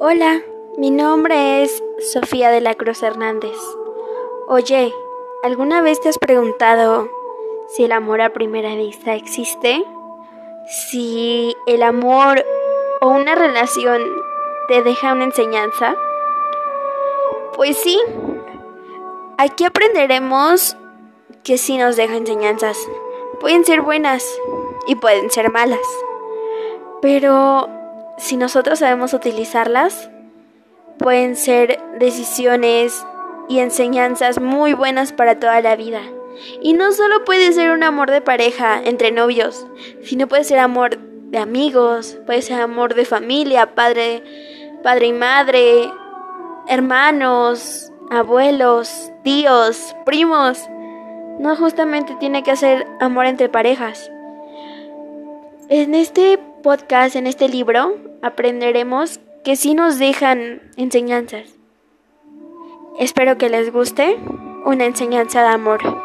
Hola, mi nombre es Sofía de la Cruz Hernández. Oye, ¿alguna vez te has preguntado si el amor a primera vista existe? Si el amor o una relación te deja una enseñanza? Pues sí, aquí aprenderemos que sí nos deja enseñanzas. Pueden ser buenas y pueden ser malas. Pero si nosotros sabemos utilizarlas, pueden ser decisiones y enseñanzas muy buenas para toda la vida. Y no solo puede ser un amor de pareja entre novios, sino puede ser amor de amigos, puede ser amor de familia, padre, padre y madre, hermanos, abuelos, tíos, primos. No justamente tiene que ser amor entre parejas. En este podcast, en este libro, aprenderemos que sí nos dejan enseñanzas. Espero que les guste una enseñanza de amor.